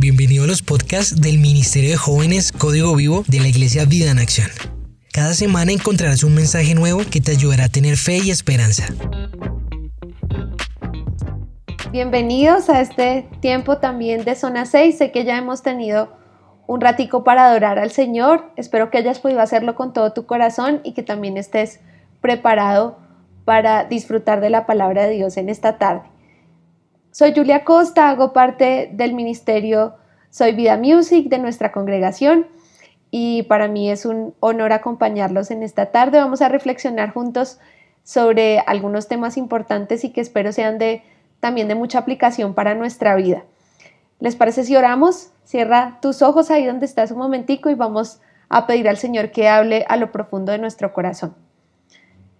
Bienvenido a los podcasts del Ministerio de Jóvenes Código Vivo de la Iglesia Vida en Acción. Cada semana encontrarás un mensaje nuevo que te ayudará a tener fe y esperanza. Bienvenidos a este tiempo también de Zona 6. Sé que ya hemos tenido un ratico para adorar al Señor. Espero que hayas podido hacerlo con todo tu corazón y que también estés preparado para disfrutar de la palabra de Dios en esta tarde. Soy Julia Costa, hago parte del ministerio Soy Vida Music de nuestra congregación y para mí es un honor acompañarlos en esta tarde. Vamos a reflexionar juntos sobre algunos temas importantes y que espero sean de también de mucha aplicación para nuestra vida. ¿Les parece si oramos? Cierra tus ojos ahí donde estás un momentico y vamos a pedir al Señor que hable a lo profundo de nuestro corazón.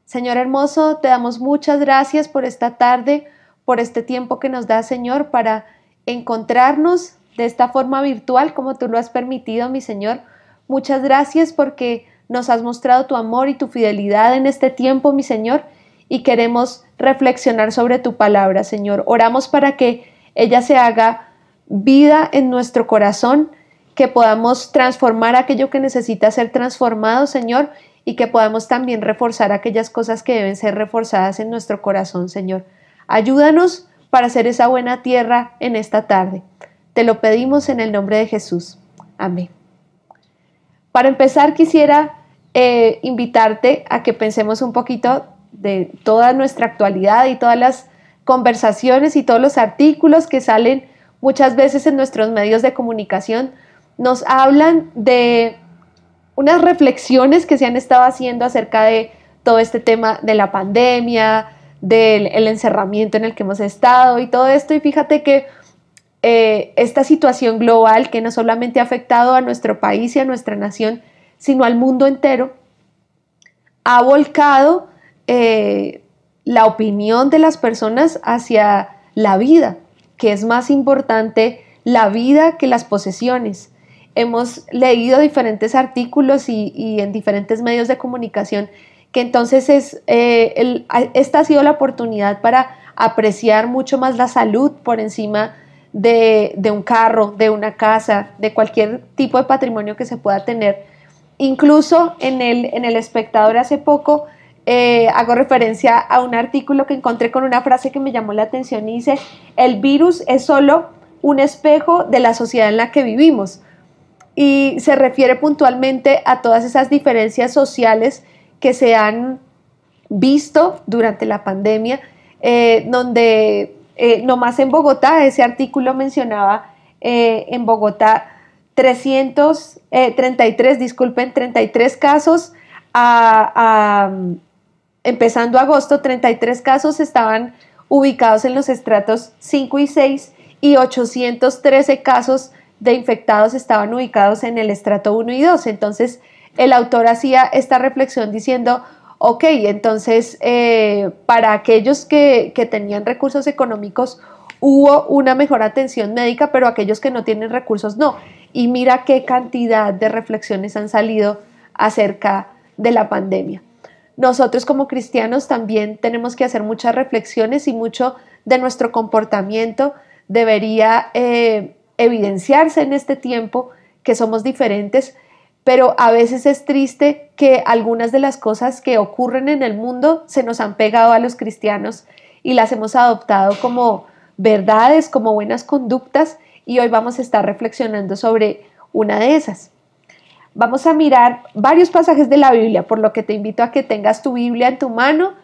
Señor hermoso, te damos muchas gracias por esta tarde por este tiempo que nos da, Señor, para encontrarnos de esta forma virtual como tú lo has permitido, mi Señor. Muchas gracias porque nos has mostrado tu amor y tu fidelidad en este tiempo, mi Señor, y queremos reflexionar sobre tu palabra, Señor. Oramos para que ella se haga vida en nuestro corazón, que podamos transformar aquello que necesita ser transformado, Señor, y que podamos también reforzar aquellas cosas que deben ser reforzadas en nuestro corazón, Señor. Ayúdanos para hacer esa buena tierra en esta tarde. Te lo pedimos en el nombre de Jesús. Amén. Para empezar, quisiera eh, invitarte a que pensemos un poquito de toda nuestra actualidad y todas las conversaciones y todos los artículos que salen muchas veces en nuestros medios de comunicación. Nos hablan de unas reflexiones que se han estado haciendo acerca de todo este tema de la pandemia, del encerramiento en el que hemos estado y todo esto. Y fíjate que eh, esta situación global que no solamente ha afectado a nuestro país y a nuestra nación, sino al mundo entero, ha volcado eh, la opinión de las personas hacia la vida, que es más importante la vida que las posesiones. Hemos leído diferentes artículos y, y en diferentes medios de comunicación que entonces es, eh, esta ha sido la oportunidad para apreciar mucho más la salud por encima de, un carro, de una casa, de cualquier tipo de patrimonio que se pueda tener. Incluso en el, en el espectador hace poco eh, hago referencia a un artículo que encontré con una frase que me llamó la atención y dice, el virus es solo un espejo de la sociedad en la que vivimos. Y se refiere puntualmente a todas esas diferencias sociales que se han visto durante la pandemia, eh, donde eh, nomás en Bogotá, ese artículo mencionaba eh, en Bogotá 333, disculpen, 33 casos, empezando agosto, 33 casos estaban ubicados en los estratos 5 y 6 y 813 casos de infectados estaban ubicados en el estrato 1 y 2. Entonces, el autor hacía esta reflexión diciendo, ok, entonces eh, para aquellos que, tenían recursos económicos hubo una mejor atención médica, pero aquellos que no tienen recursos no. Y mira qué cantidad de reflexiones han salido acerca de la pandemia. Nosotros como cristianos también tenemos que hacer muchas reflexiones y mucho de nuestro comportamiento debería eh, evidenciarse en este tiempo que somos diferentes pero a veces es triste que algunas de las cosas que ocurren en el mundo se nos han pegado a los cristianos y las hemos adoptado como verdades, como buenas conductas y hoy vamos a estar reflexionando sobre una de esas. Vamos a mirar varios pasajes de la Biblia, por lo que te invito a que tengas tu Biblia en tu mano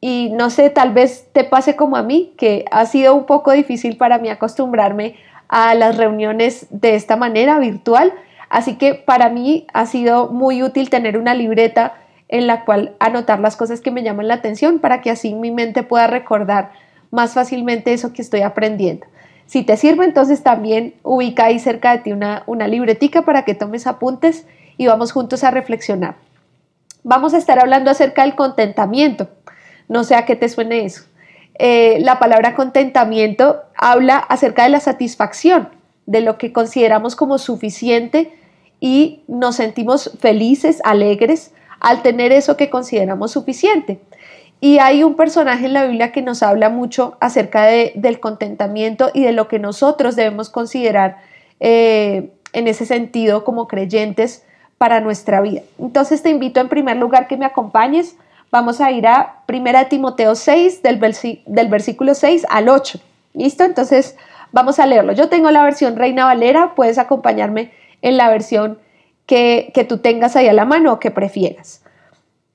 y no sé, tal vez te pase como a mí, que ha sido un poco difícil para mí acostumbrarme a las reuniones de esta manera virtual, Así que para mí ha sido muy útil tener una libreta en la cual anotar las cosas que me llaman la atención para que así mi mente pueda recordar más fácilmente eso que estoy aprendiendo. Si te sirve, entonces también ubica ahí cerca de ti una, una libretica para que tomes apuntes y vamos juntos a reflexionar. Vamos a estar hablando acerca del contentamiento. No sé a qué te suene eso. Eh, la palabra contentamiento habla acerca de la satisfacción, de lo que consideramos como suficiente y nos sentimos felices, alegres al tener eso que consideramos suficiente. Y hay un personaje en la Biblia que nos habla mucho acerca del contentamiento y de lo que nosotros debemos considerar eh, en ese sentido como creyentes para nuestra vida. Entonces te invito en primer lugar que me acompañes. Vamos a ir a 1 Timoteo 6 del, del versículo 6 al 8. ¿Listo? Entonces vamos a leerlo. Yo tengo la versión Reina Valera, puedes acompañarme en la versión que, que tú tengas ahí a la mano o que prefieras.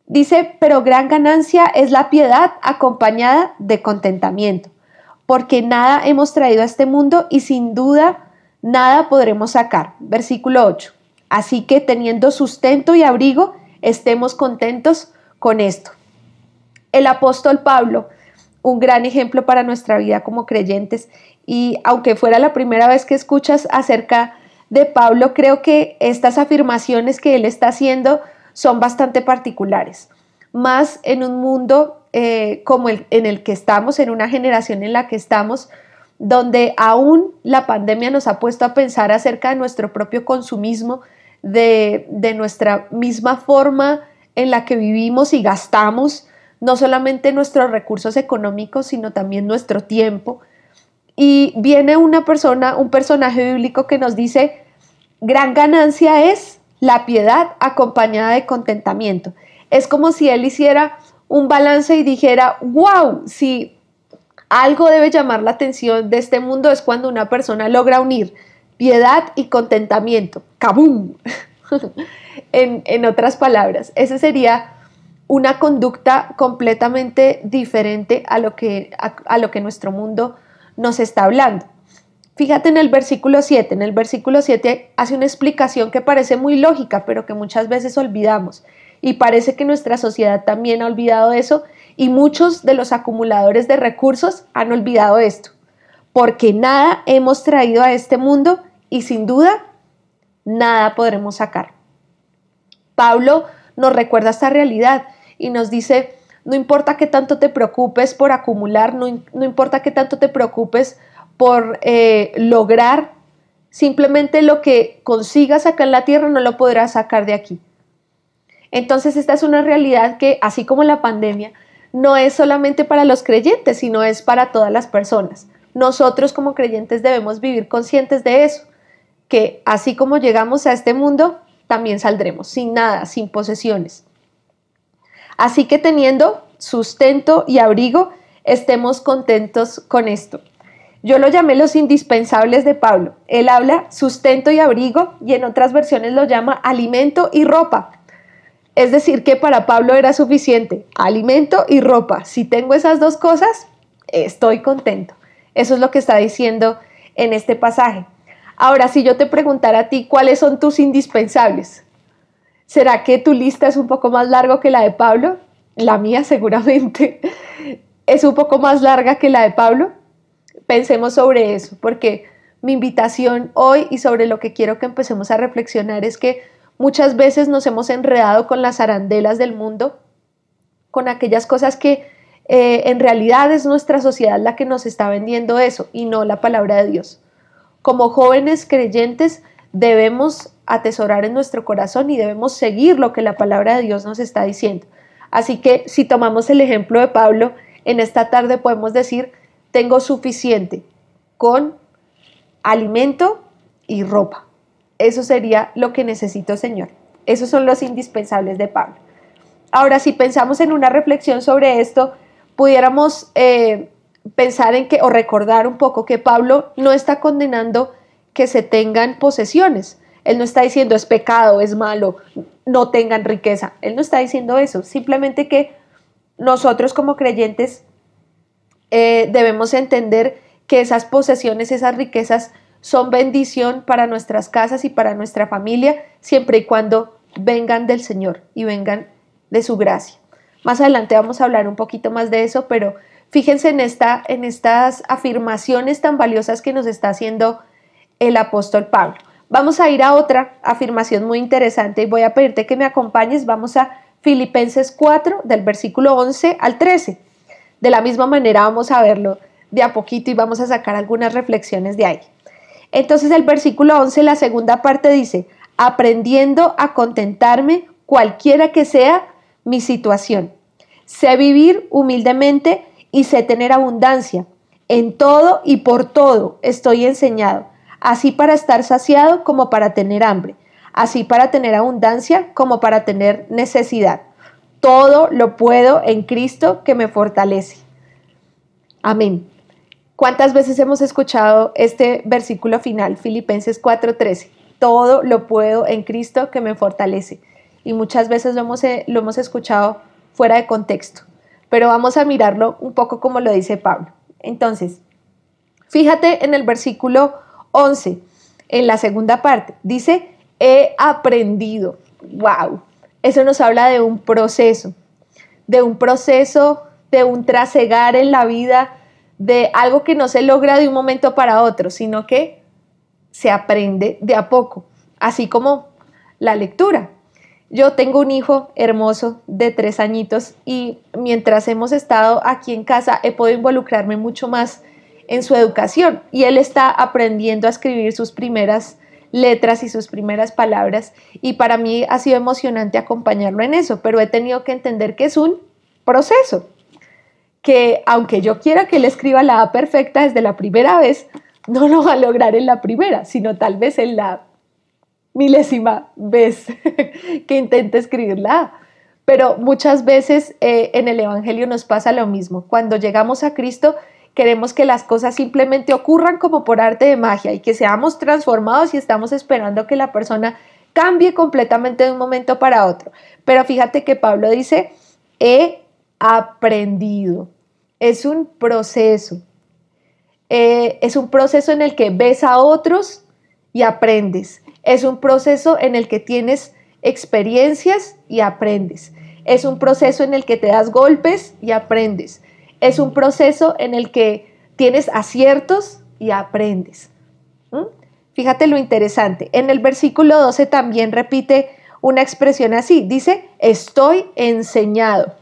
Dice, pero gran ganancia es la piedad acompañada de contentamiento, porque nada hemos traído a este mundo y sin duda nada podremos sacar. Versículo 8. Así que teniendo sustento y abrigo, estemos contentos con esto. El apóstol Pablo, un gran ejemplo para nuestra vida como creyentes, y aunque fuera la primera vez que escuchas acerca de Pablo, creo que estas afirmaciones que él está haciendo son bastante particulares, más en un mundo eh, como el en el que estamos, en una generación en la que estamos, donde aún la pandemia nos ha puesto a pensar acerca de nuestro propio consumismo, de, de nuestra misma forma en la que vivimos y gastamos, no solamente nuestros recursos económicos, sino también nuestro tiempo. Y viene una persona, un personaje bíblico que nos dice, gran ganancia es la piedad acompañada de contentamiento. Es como si él hiciera un balance y dijera, wow, si algo debe llamar la atención de este mundo es cuando una persona logra unir piedad y contentamiento. ¡Kabum! en, en otras palabras, esa sería una conducta completamente diferente a lo que, a lo que nuestro mundo nos está hablando. Fíjate en el versículo 7, en el versículo 7 hace una explicación que parece muy lógica, pero que muchas veces olvidamos. Y parece que nuestra sociedad también ha olvidado eso y muchos de los acumuladores de recursos han olvidado esto. Porque nada hemos traído a este mundo y sin duda nada podremos sacar. Pablo nos recuerda esta realidad y nos dice, no importa qué tanto te preocupes por acumular, no, no importa qué tanto te preocupes por eh, lograr simplemente lo que consigas acá en la tierra no lo podrás sacar de aquí. Entonces esta es una realidad que, así como la pandemia, no es solamente para los creyentes, sino es para todas las personas. Nosotros como creyentes debemos vivir conscientes de eso, que así como llegamos a este mundo, también saldremos sin nada, sin posesiones. Así que teniendo sustento y abrigo, estemos contentos con esto. Yo lo llamé los indispensables de Pablo. Él habla sustento y abrigo y en otras versiones lo llama alimento y ropa. Es decir, que para Pablo era suficiente alimento y ropa. Si tengo esas dos cosas, estoy contento. Eso es lo que está diciendo en este pasaje. Ahora, si yo te preguntara a ti cuáles son tus indispensables, ¿será que tu lista es un poco más larga que la de Pablo? La mía seguramente es un poco más larga que la de Pablo pensemos sobre eso, porque mi invitación hoy y sobre lo que quiero que empecemos a reflexionar es que muchas veces nos hemos enredado con las arandelas del mundo, con aquellas cosas que eh, en realidad es nuestra sociedad la que nos está vendiendo eso y no la palabra de Dios. Como jóvenes creyentes debemos atesorar en nuestro corazón y debemos seguir lo que la palabra de Dios nos está diciendo. Así que si tomamos el ejemplo de Pablo, en esta tarde podemos decir, tengo suficiente con alimento y ropa. Eso sería lo que necesito, Señor. Esos son los indispensables de Pablo. Ahora, si pensamos en una reflexión sobre esto, pudiéramos eh, pensar en que, o recordar un poco que Pablo no está condenando que se tengan posesiones. Él no está diciendo es pecado, es malo, no tengan riqueza. Él no está diciendo eso. Simplemente que nosotros como creyentes eh, debemos entender que esas posesiones, esas riquezas son bendición para nuestras casas y para nuestra familia, siempre y cuando vengan del Señor y vengan de su gracia. Más adelante vamos a hablar un poquito más de eso, pero fíjense en, esta, en estas afirmaciones tan valiosas que nos está haciendo el apóstol Pablo. Vamos a ir a otra afirmación muy interesante y voy a pedirte que me acompañes. Vamos a Filipenses 4 del versículo 11 al 13. De la misma manera vamos a verlo de a poquito y vamos a sacar algunas reflexiones de ahí. Entonces el versículo 11, la segunda parte dice, aprendiendo a contentarme cualquiera que sea mi situación. Sé vivir humildemente y sé tener abundancia. En todo y por todo estoy enseñado, así para estar saciado como para tener hambre, así para tener abundancia como para tener necesidad. Todo lo puedo en Cristo que me fortalece. Amén. ¿Cuántas veces hemos escuchado este versículo final, Filipenses 4:13? Todo lo puedo en Cristo que me fortalece. Y muchas veces lo hemos, eh, lo hemos escuchado fuera de contexto, pero vamos a mirarlo un poco como lo dice Pablo. Entonces, fíjate en el versículo 11, en la segunda parte, dice, he aprendido. ¡Wow! Eso nos habla de un proceso, de un proceso, de un trasegar en la vida, de algo que no se logra de un momento para otro, sino que se aprende de a poco, así como la lectura. Yo tengo un hijo hermoso de tres añitos y mientras hemos estado aquí en casa he podido involucrarme mucho más en su educación y él está aprendiendo a escribir sus primeras letras y sus primeras palabras y para mí ha sido emocionante acompañarlo en eso, pero he tenido que entender que es un proceso, que aunque yo quiera que él escriba la A perfecta desde la primera vez, no lo va a lograr en la primera, sino tal vez en la milésima vez que intente escribirla. Pero muchas veces eh, en el Evangelio nos pasa lo mismo. Cuando llegamos a Cristo, queremos que las cosas simplemente ocurran como por arte de magia y que seamos transformados y estamos esperando que la persona cambie completamente de un momento para otro. Pero fíjate que Pablo dice, he aprendido. Es un proceso. Eh, es un proceso en el que ves a otros y aprendes. Es un proceso en el que tienes experiencias y aprendes. Es un proceso en el que te das golpes y aprendes. Es un proceso en el que tienes aciertos y aprendes. Fíjate lo interesante. En el versículo 12 también repite una expresión así. Dice, estoy enseñado.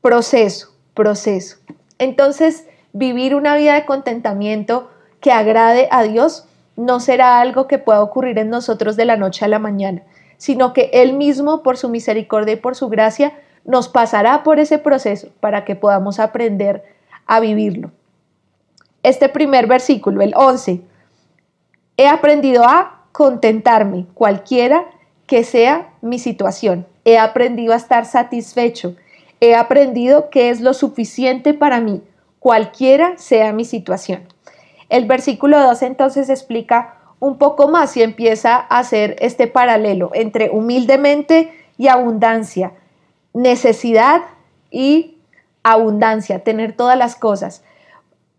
Proceso, proceso. Entonces, vivir una vida de contentamiento que agrade a Dios no será algo que pueda ocurrir en nosotros de la noche a la mañana, sino que Él mismo, por su misericordia y por su gracia, nos pasará por ese proceso para que podamos aprender a vivirlo. Este primer versículo, el 11, he aprendido a contentarme, cualquiera que sea mi situación. He aprendido a estar satisfecho. He aprendido que es lo suficiente para mí, cualquiera sea mi situación. El versículo 2 entonces explica un poco más y empieza a hacer este paralelo entre humildemente y abundancia, necesidad y abundancia, tener todas las cosas.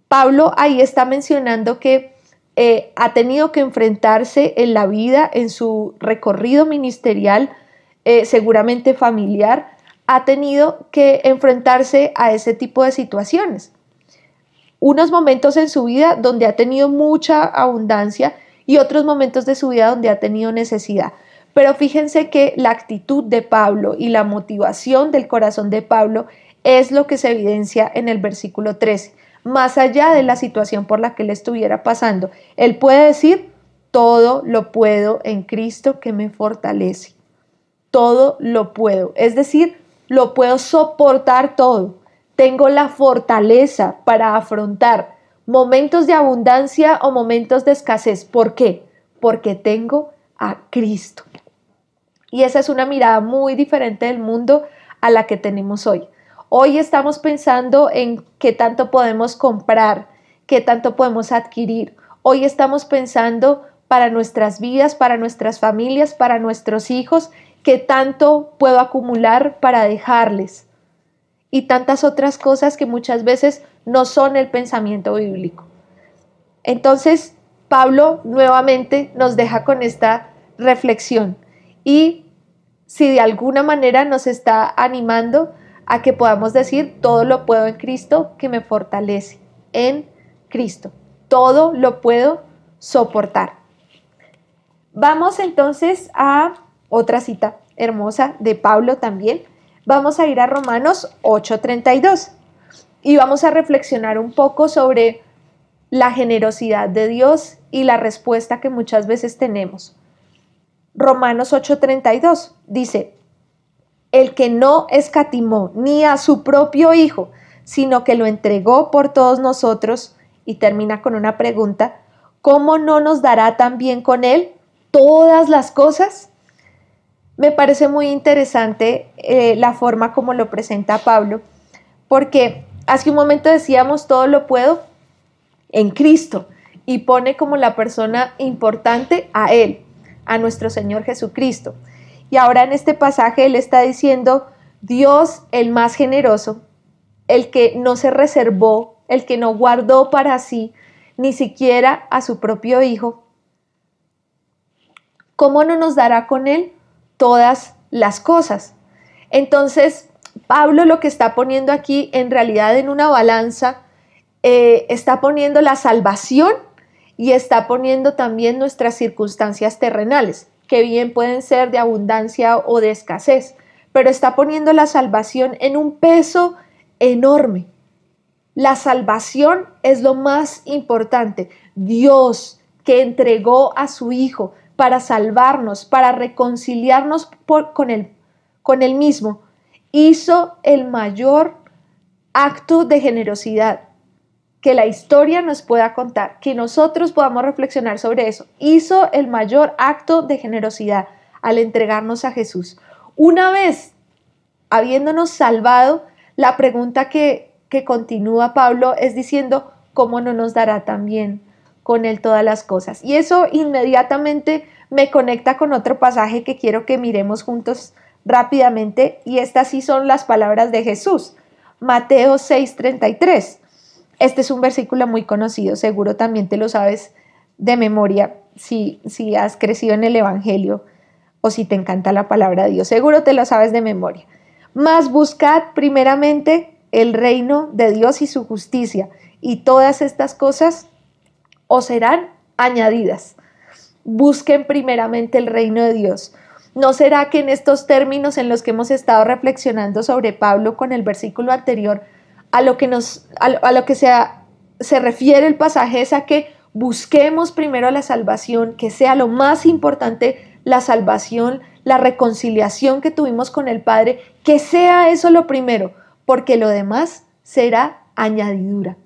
Pablo ahí está mencionando que eh, ha tenido que enfrentarse en la vida, en su recorrido ministerial, eh, seguramente familiar, ha tenido que enfrentarse a ese tipo de situaciones unos momentos en su vida donde ha tenido mucha abundancia y otros momentos de su vida donde ha tenido necesidad. Pero fíjense que la actitud de Pablo y la motivación del corazón de Pablo es lo que se evidencia en el versículo 13. Más allá de la situación por la que él estuviera pasando, él puede decir, todo lo puedo en Cristo que me fortalece. Todo lo puedo. Es decir, lo puedo soportar todo tengo la fortaleza para afrontar momentos de abundancia o momentos de escasez. ¿Por qué? Porque tengo a Cristo. Y esa es una mirada muy diferente del mundo a la que tenemos hoy. Hoy estamos pensando en qué tanto podemos comprar, qué tanto podemos adquirir. Hoy estamos pensando para nuestras vidas, para nuestras familias, para nuestros hijos, qué tanto puedo acumular para dejarles y tantas otras cosas que muchas veces no son el pensamiento bíblico. Entonces, Pablo nuevamente nos deja con esta reflexión y si de alguna manera nos está animando a que podamos decir, todo lo puedo en Cristo que me fortalece, en Cristo, todo lo puedo soportar. Vamos entonces a otra cita hermosa de Pablo también, vamos a ir a Romanos 8:32 y vamos a reflexionar un poco sobre la generosidad de Dios y la respuesta que muchas veces tenemos. Romanos 8:32 dice, el que no escatimó ni a su propio Hijo, sino que lo entregó por todos nosotros, y termina con una pregunta, ¿cómo no nos dará también con Él todas las cosas? Me parece muy interesante eh, la forma como lo presenta Pablo, porque hace un momento decíamos, todo lo puedo en Cristo, y pone como la persona importante a Él, a nuestro Señor Jesucristo. Y ahora en este pasaje Él está diciendo, Dios el más generoso, el que no se reservó, el que no guardó para sí, ni siquiera a su propio Hijo, ¿cómo no nos dará con Él todas las cosas? Entonces, Pablo lo que está poniendo aquí en realidad en una balanza, eh, está poniendo la salvación y está poniendo también nuestras circunstancias terrenales, que bien pueden ser de abundancia o de escasez, pero está poniendo la salvación en un peso enorme. La salvación es lo más importante. Dios que entregó a su Hijo para salvarnos, para reconciliarnos con, él, con Él mismo, hizo el mayor acto de generosidad que la historia nos pueda contar, que nosotros podamos reflexionar sobre eso. Hizo el mayor acto de generosidad al entregarnos a Jesús. Una vez habiéndonos salvado, la pregunta que que continúa Pablo es diciendo, ¿cómo no nos dará también con él todas las cosas? Y eso inmediatamente me conecta con otro pasaje que quiero que miremos juntos rápidamente y estas sí son las palabras de Jesús. Mateo 6:33. Este es un versículo muy conocido, seguro también te lo sabes de memoria si, si has crecido en el Evangelio o si te encanta la palabra de Dios, seguro te lo sabes de memoria. Más buscad primeramente el reino de Dios y su justicia, y todas estas cosas os serán añadidas. Busquen primeramente el reino de Dios. ¿No será que en estos términos en los que hemos estado reflexionando sobre Pablo con el versículo anterior, a lo que, nos, a, lo que se, se refiere el pasaje es a que busquemos primero la salvación, que sea lo más importante la salvación, la reconciliación que tuvimos con el Padre, que sea eso lo primero, porque lo demás será añadidura.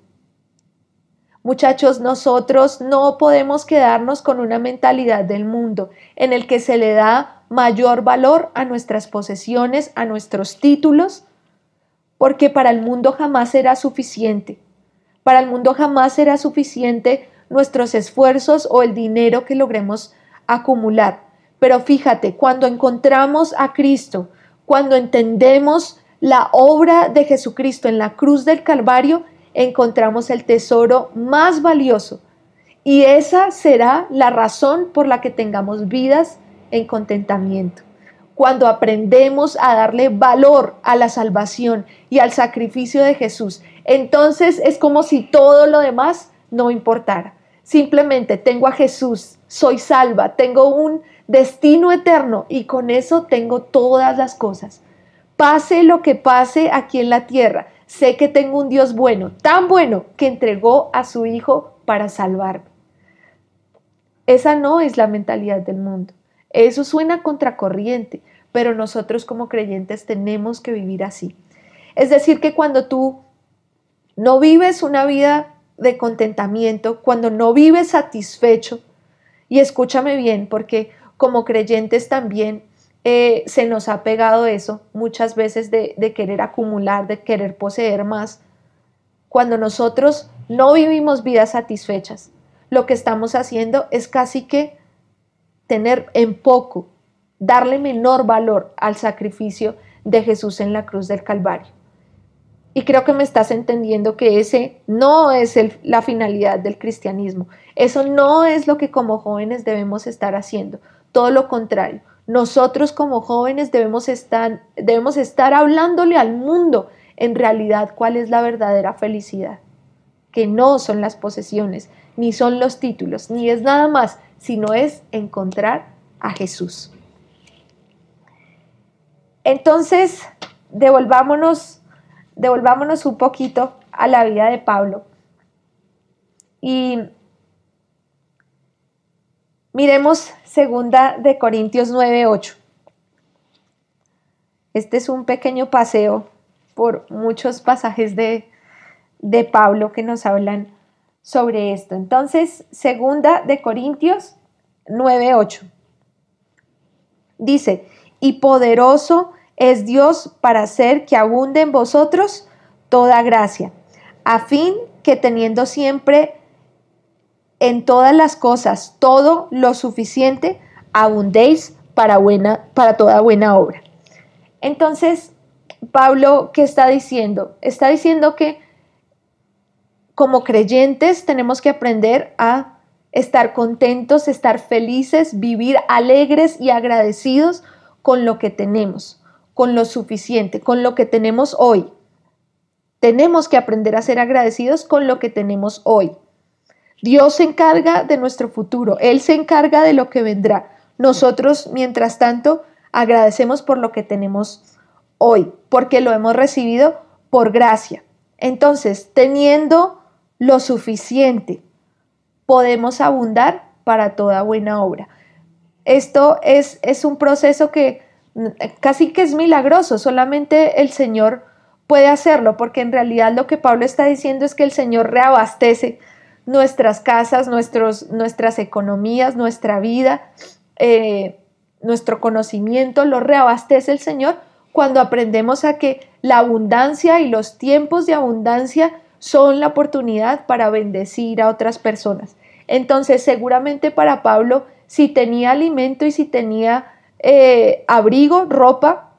Muchachos, nosotros no podemos quedarnos con una mentalidad del mundo en el que se le da mayor valor a nuestras posesiones, a nuestros títulos, porque para el mundo jamás será suficiente. Para el mundo jamás será suficiente nuestros esfuerzos o el dinero que logremos acumular. Pero fíjate, cuando encontramos a Cristo, cuando entendemos la obra de Jesucristo en la cruz del Calvario, encontramos el tesoro más valioso. Y esa será la razón por la que tengamos vidas en contentamiento. Cuando aprendemos a darle valor a la salvación y al sacrificio de Jesús, entonces es como si todo lo demás no importara. Simplemente tengo a Jesús, soy salva, tengo un destino eterno y con eso tengo todas las cosas. Pase lo que pase aquí en la tierra, sé que tengo un Dios bueno, tan bueno que entregó a su Hijo para salvarme. Esa no es la mentalidad del mundo. Eso suena contracorriente, pero nosotros como creyentes tenemos que vivir así. Es decir, que cuando tú no vives una vida de contentamiento, cuando no vives satisfecho, y escúchame bien, porque como creyentes también eh, se nos ha pegado eso muchas veces de, de querer acumular, de querer poseer más. Cuando nosotros no vivimos vidas satisfechas, lo que estamos haciendo es casi que tener en poco, darle menor valor al sacrificio de Jesús en la cruz del Calvario. Y creo que me estás entendiendo que ese no es la finalidad del cristianismo. Eso no es lo que como jóvenes debemos estar haciendo. Todo lo contrario. Nosotros como jóvenes debemos estar, debemos estar hablándole al mundo en realidad cuál es la verdadera felicidad, que no son las posesiones, ni son los títulos, ni es nada más, sino es encontrar a Jesús. Entonces, devolvámonos, devolvámonos un poquito a la vida de Pablo y miremos Segunda de Corintios 9:8. Este es un pequeño paseo por muchos pasajes de, de Pablo que nos hablan sobre esto. Entonces, segunda de Corintios 9:8. Dice, "Y poderoso es Dios para hacer que abunde en vosotros toda gracia, a fin que teniendo siempre en todas las cosas todo lo suficiente, abundéis para buena para toda buena obra." Entonces, Pablo, ¿qué está diciendo? Está diciendo que como creyentes tenemos que aprender a estar contentos, estar felices, vivir alegres y agradecidos con lo que tenemos, con lo suficiente, con lo que tenemos hoy. Tenemos que aprender a ser agradecidos con lo que tenemos hoy. Dios se encarga de nuestro futuro, Él se encarga de lo que vendrá. Nosotros, mientras tanto, agradecemos por lo que tenemos hoy, porque lo hemos recibido por gracia. Entonces, teniendo lo suficiente, podemos abundar para toda buena obra. Esto es, es un proceso que mm, casi que es milagroso, solamente el Señor puede hacerlo, porque en realidad lo que Pablo está diciendo es que el Señor reabastece nuestras casas, nuestros, nuestras economías, nuestra vida, eh, nuestro conocimiento, lo reabastece el Señor cuando aprendemos a que la abundancia y los tiempos de abundancia son la oportunidad para bendecir a otras personas. Entonces, seguramente para Pablo, si tenía alimento y si tenía eh, abrigo, ropa,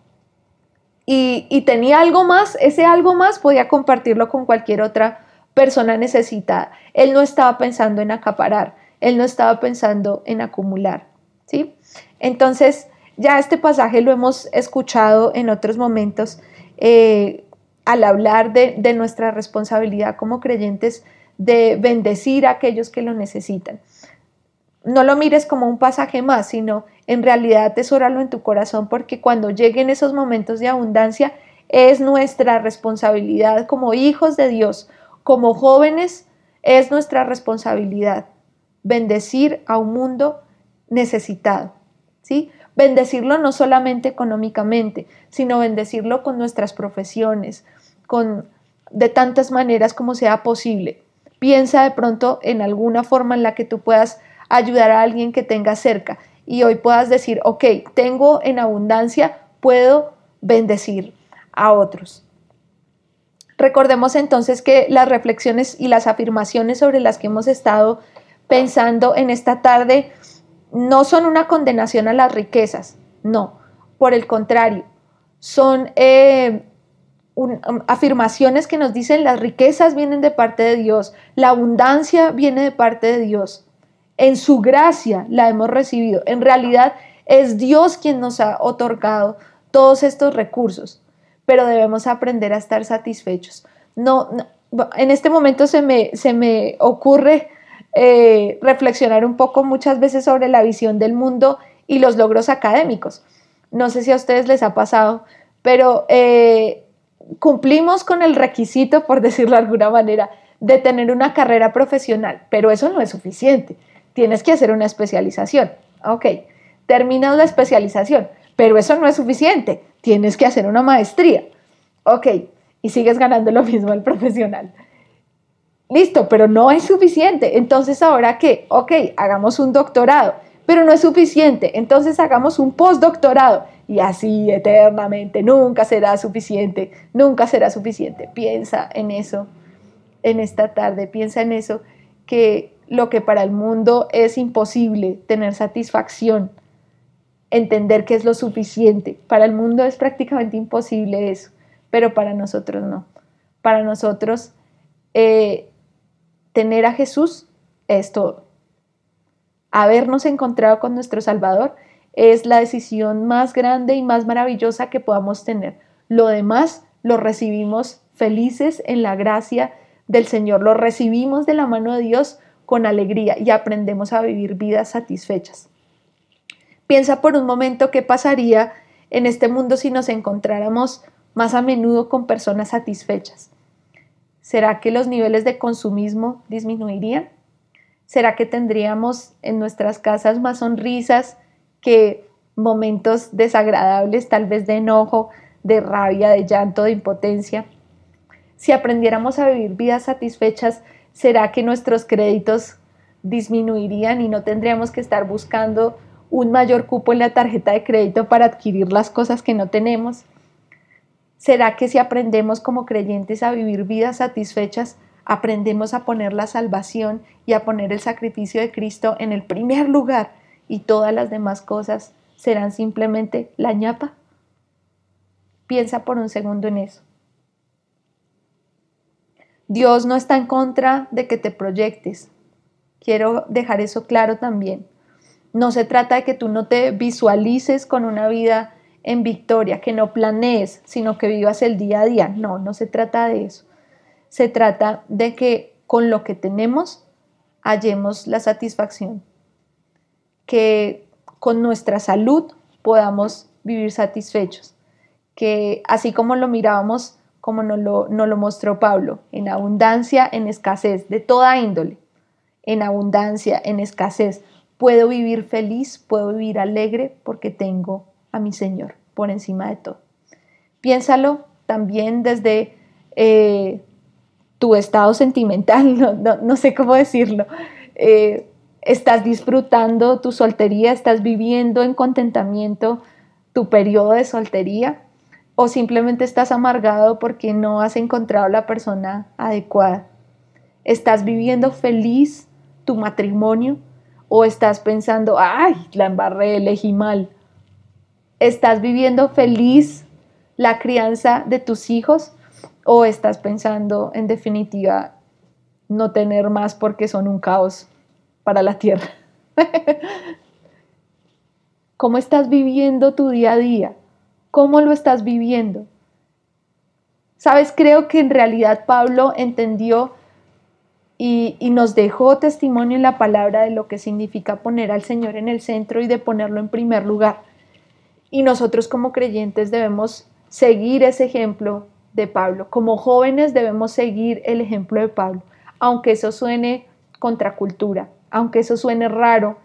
y, tenía algo más, ese algo más podía compartirlo con cualquier otra persona necesitada. Él no estaba pensando en acaparar, él no estaba pensando en acumular, ¿sí? Entonces, ya este pasaje lo hemos escuchado en otros momentos. Eh, al hablar de, nuestra responsabilidad como creyentes de bendecir a aquellos que lo necesitan. No lo mires como un pasaje más, sino en realidad atesóralo en tu corazón porque cuando lleguen esos momentos de abundancia es nuestra responsabilidad como hijos de Dios, como jóvenes, es nuestra responsabilidad bendecir a un mundo necesitado, ¿sí? Bendecirlo no solamente económicamente, sino bendecirlo con nuestras profesiones, con de tantas maneras como sea posible. Piensa de pronto en alguna forma en la que tú puedas ayudar a alguien que tenga cerca y hoy puedas decir, ok, tengo en abundancia, puedo bendecir a otros. Recordemos entonces que las reflexiones y las afirmaciones sobre las que hemos estado pensando en esta tarde no son una condenación a las riquezas, no, por el contrario, son eh, Um, afirmaciones que nos dicen las riquezas vienen de parte de Dios, la abundancia viene de parte de Dios. En su gracia la hemos recibido. En realidad es Dios quien nos ha otorgado todos estos recursos, pero debemos aprender a estar satisfechos. No, en este momento se me, se me ocurre eh, reflexionar un poco muchas veces sobre la visión del mundo y los logros académicos. No sé si a ustedes les ha pasado, pero eh, cumplimos con el requisito, por decirlo de alguna manera, de tener una carrera profesional, pero eso no es suficiente. Tienes que hacer una especialización. Ok, terminas la especialización, pero eso no es suficiente. Tienes que hacer una maestría. Ok, y sigues ganando lo mismo al profesional. Listo, pero no es suficiente. Entonces, ¿ahora qué? Ok, hagamos un doctorado, pero no es suficiente. Entonces, hagamos un postdoctorado y así eternamente. Nunca será suficiente, nunca será suficiente. Piensa en eso en esta tarde, piensa en eso, que lo que para el mundo es imposible, tener satisfacción, entender que es lo suficiente. Para el mundo es prácticamente imposible eso, pero para nosotros no. Para nosotros eh, tener a Jesús es todo. Habernos encontrado con nuestro Salvador es la decisión más grande y más maravillosa que podamos tener. Lo demás lo recibimos felices en la gracia del Señor, lo recibimos de la mano de Dios con alegría y aprendemos a vivir vidas satisfechas. Piensa por un momento qué pasaría en este mundo si nos encontráramos más a menudo con personas satisfechas. ¿Será que los niveles de consumismo disminuirían? ¿Será que tendríamos en nuestras casas más sonrisas, que momentos desagradables, tal vez de enojo, de rabia, de llanto, de impotencia. Si aprendiéramos a vivir vidas satisfechas, ¿Será que nuestros créditos disminuirían y no tendríamos que estar buscando un mayor cupo en la tarjeta de crédito para adquirir las cosas que no tenemos? ¿Será que si aprendemos como creyentes a vivir vidas satisfechas, aprendemos a poner la salvación y a poner el sacrificio de Cristo en el primer lugar y todas las demás cosas serán simplemente la ñapa? Piensa por un segundo en eso. Dios no está en contra de que te proyectes. Quiero dejar eso claro también. No se trata de que tú no te visualices con una vida en victoria, que no planees, sino que vivas el día a día. No, no se trata de eso. Se trata de que con lo que tenemos hallemos la satisfacción, que con nuestra salud podamos vivir satisfechos, que así como lo mirábamos, como nos lo, lo mostró Pablo, en abundancia, en escasez, de toda índole, en abundancia, en escasez, puedo vivir feliz, puedo vivir alegre porque tengo a mi Señor por encima de todo. Piénsalo también desde eh, tu estado sentimental, no, sé cómo decirlo. Eh, estás disfrutando tu soltería, estás viviendo en contentamiento tu periodo de soltería o simplemente estás amargado porque no has encontrado la persona adecuada. ¿Estás viviendo feliz tu matrimonio o estás pensando, ay, la embarré, elegí mal? ¿Estás viviendo feliz la crianza de tus hijos o estás pensando en definitiva no tener más porque son un caos para la tierra? ¿Cómo estás viviendo tu día a día? ¿Cómo lo estás viviendo? Sabes, creo que en realidad Pablo entendió y, nos dejó testimonio en la palabra de lo que significa poner al Señor en el centro y de ponerlo en primer lugar. Y nosotros como creyentes debemos seguir ese ejemplo de Pablo. Como jóvenes debemos seguir el ejemplo de Pablo, aunque eso suene contracultura, aunque eso suene raro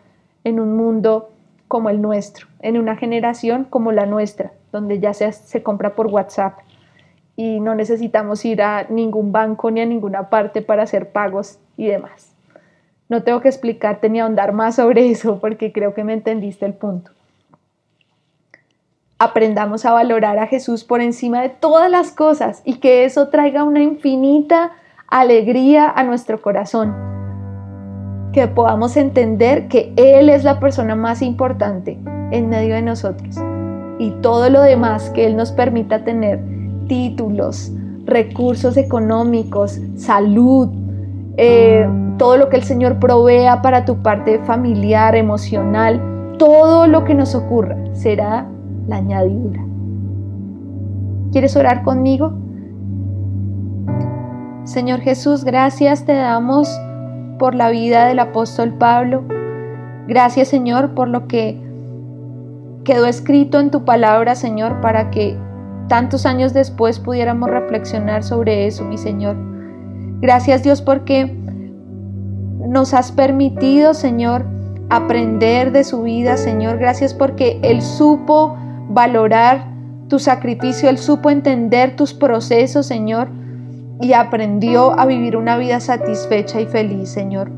en un mundo como el nuestro, en una generación como la nuestra, donde ya se, se compra por WhatsApp y no necesitamos ir a ningún banco ni a ninguna parte para hacer pagos y demás. No tengo que explicarte ni ahondar más sobre eso porque creo que me entendiste el punto aprendamos a valorar a Jesús por encima de todas las cosas y que eso traiga una infinita alegría a nuestro corazón. Que podamos entender que Él es la persona más importante en medio de nosotros. Y todo lo demás que Él nos permita tener, títulos, recursos económicos, salud, eh, todo lo que el Señor provea para tu parte familiar, emocional, todo lo que nos ocurra será la añadidura. ¿Quieres orar conmigo? Señor Jesús, gracias te damos por la vida del apóstol Pablo. Gracias Señor por lo que quedó escrito en tu palabra, Señor, para que tantos años después pudiéramos reflexionar sobre eso, mi Señor. Gracias Dios porque nos has permitido, Señor, aprender de su vida, Señor. Gracias porque Él supo valorar tu sacrificio, Él supo entender tus procesos, Señor, y aprendió a vivir una vida satisfecha y feliz, Señor.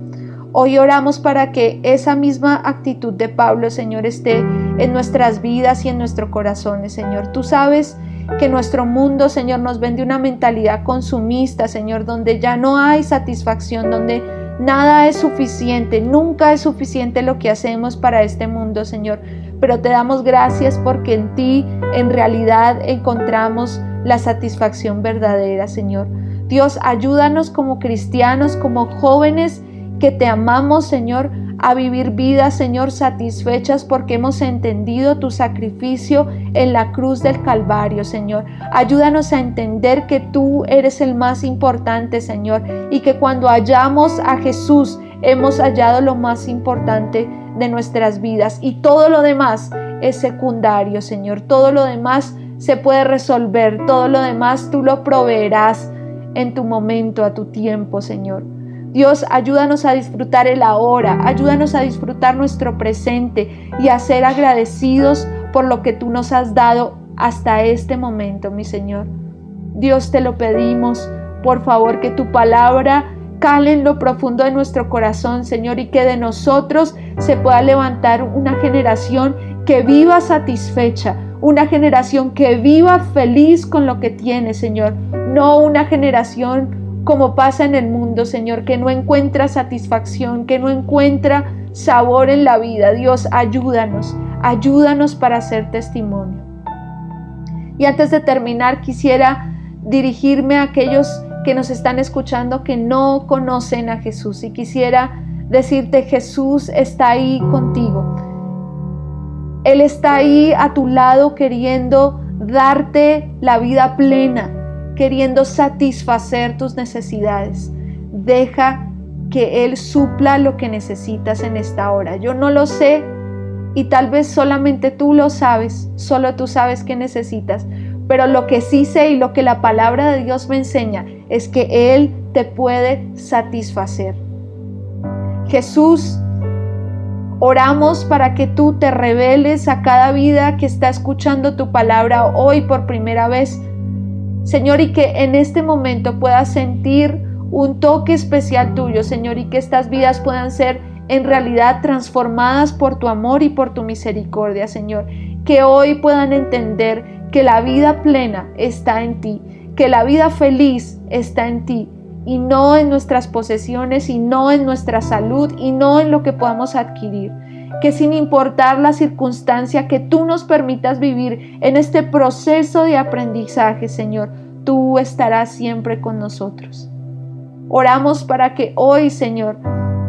Hoy oramos para que esa misma actitud de Pablo, Señor, esté en nuestras vidas y en nuestros corazones, Señor. Tú sabes que nuestro mundo, Señor, nos vende una mentalidad consumista, Señor, donde ya no hay satisfacción, donde nada es suficiente, nunca es suficiente lo que hacemos para este mundo, Señor pero te damos gracias porque en ti en realidad encontramos la satisfacción verdadera, Señor. Dios, ayúdanos como cristianos, como jóvenes que te amamos, Señor, a vivir vidas, Señor, satisfechas porque hemos entendido tu sacrificio en la cruz del Calvario, Señor. Ayúdanos a entender que tú eres el más importante, Señor, y que cuando hallamos a Jesús, hemos hallado lo más importante de nuestras vidas y todo lo demás es secundario, Señor. Todo lo demás se puede resolver, todo lo demás tú lo proveerás en tu momento, a tu tiempo, Señor. Dios, ayúdanos a disfrutar el ahora, ayúdanos a disfrutar nuestro presente y a ser agradecidos por lo que tú nos has dado hasta este momento, mi Señor. Dios, te lo pedimos, por favor, que tu palabra cale en lo profundo de nuestro corazón, Señor, y que de nosotros se pueda levantar una generación que viva satisfecha, una generación que viva feliz con lo que tiene, Señor, no una generación como pasa en el mundo, Señor, que no encuentra satisfacción, que no encuentra sabor en la vida. Dios, ayúdanos, ayúdanos para hacer testimonio. Y antes de terminar, quisiera dirigirme a aquellos que nos están escuchando que no conocen a Jesús y quisiera decirte, Jesús está ahí contigo. Él está ahí a tu lado queriendo darte la vida plena, queriendo satisfacer tus necesidades. Deja que Él supla lo que necesitas en esta hora. Yo no lo sé y tal vez solamente tú lo sabes, solo tú sabes qué necesitas. Pero lo que sí sé y lo que la palabra de Dios me enseña es que Él te puede satisfacer. Jesús, oramos para que tú te reveles a cada vida que está escuchando tu palabra hoy por primera vez. Señor, y que en este momento puedas sentir un toque especial tuyo, Señor, y que estas vidas puedan ser en realidad transformadas por tu amor y por tu misericordia, Señor. Que hoy puedan entender que la vida plena está en ti, que la vida feliz está en ti y no en nuestras posesiones y no en nuestra salud y no en lo que podamos adquirir. Que sin importar la circunstancia que tú nos permitas vivir en este proceso de aprendizaje, Señor, tú estarás siempre con nosotros. Oramos para que hoy, Señor,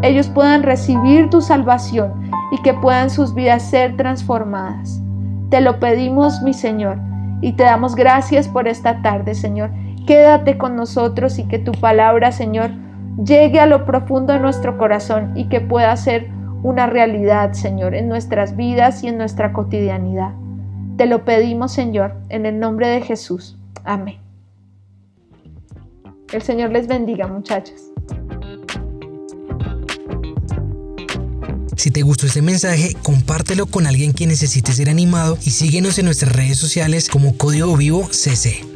ellos puedan recibir tu salvación y que puedan sus vidas ser transformadas. Te lo pedimos, mi Señor, y te damos gracias por esta tarde, Señor. Quédate con nosotros y que tu palabra, Señor, llegue a lo profundo de nuestro corazón y que pueda ser una realidad, Señor, en nuestras vidas y en nuestra cotidianidad. Te lo pedimos, Señor, en el nombre de Jesús. Amén. El Señor les bendiga, muchachos. Si te gustó este mensaje, compártelo con alguien que necesite ser animado y síguenos en nuestras redes sociales como Código Vivo CC.